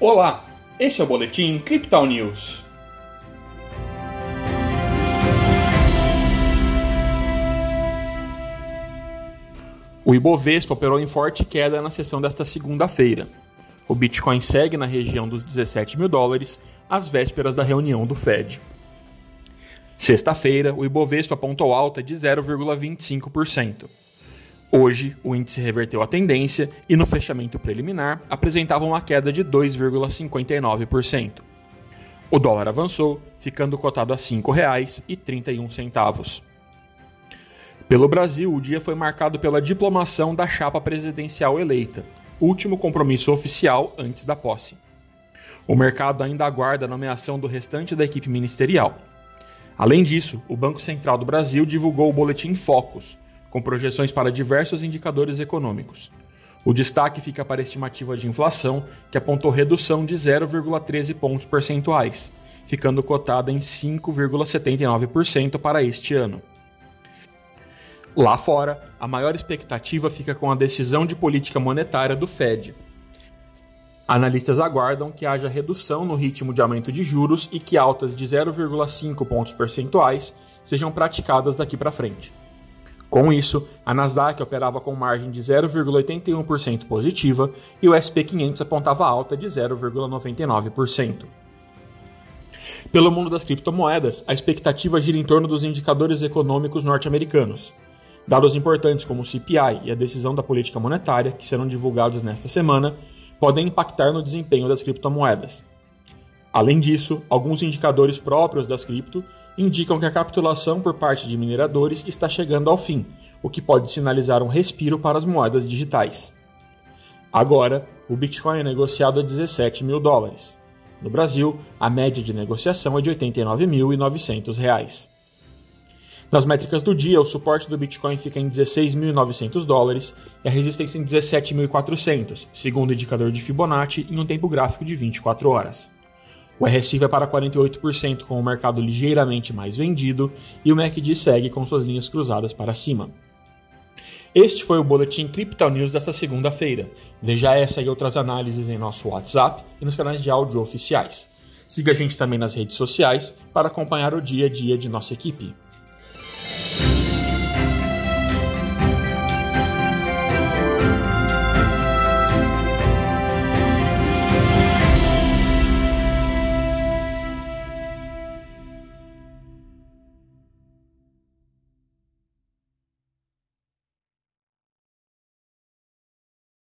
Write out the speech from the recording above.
Olá, este é o Boletim Crypto News. O Ibovespa operou em forte queda na sessão desta segunda-feira. O Bitcoin segue na região dos 17 mil dólares, às vésperas da reunião do Fed. Sexta-feira, o Ibovespa apontou alta de 0,25%. Hoje, o índice reverteu a tendência e, no fechamento preliminar, apresentava uma queda de 2,59%. O dólar avançou, ficando cotado a R$ 5,31. Pelo Brasil, o dia foi marcado pela diplomação da chapa presidencial eleita, último compromisso oficial antes da posse. O mercado ainda aguarda a nomeação do restante da equipe ministerial. Além disso, o Banco Central do Brasil divulgou o boletim Focus, com projeções para diversos indicadores econômicos. O destaque fica para a estimativa de inflação, que apontou redução de 0,13 pontos percentuais, ficando cotada em 5,79% para este ano. Lá fora, a maior expectativa fica com a decisão de política monetária do Fed, Analistas aguardam que haja redução no ritmo de aumento de juros e que altas de 0,5 pontos percentuais sejam praticadas daqui para frente. Com isso, a Nasdaq operava com margem de 0,81% positiva e o SP 500 apontava alta de 0,99%. Pelo mundo das criptomoedas, a expectativa gira em torno dos indicadores econômicos norte-americanos. Dados importantes como o CPI e a decisão da política monetária, que serão divulgados nesta semana, podem impactar no desempenho das criptomoedas. Além disso, alguns indicadores próprios das cripto indicam que a capitulação por parte de mineradores está chegando ao fim, o que pode sinalizar um respiro para as moedas digitais. Agora, o Bitcoin é negociado a 17 mil dólares. No Brasil, a média de negociação é de R$ 89.900. Nas métricas do dia, o suporte do Bitcoin fica em 16.900 dólares e a resistência em 17.400, segundo o indicador de Fibonacci, em um tempo gráfico de 24 horas. O RSI vai para 48%, com o mercado ligeiramente mais vendido, e o MACD segue com suas linhas cruzadas para cima. Este foi o Boletim Crypto News desta segunda-feira. Veja essa e outras análises em nosso WhatsApp e nos canais de áudio oficiais. Siga a gente também nas redes sociais para acompanhar o dia a dia de nossa equipe.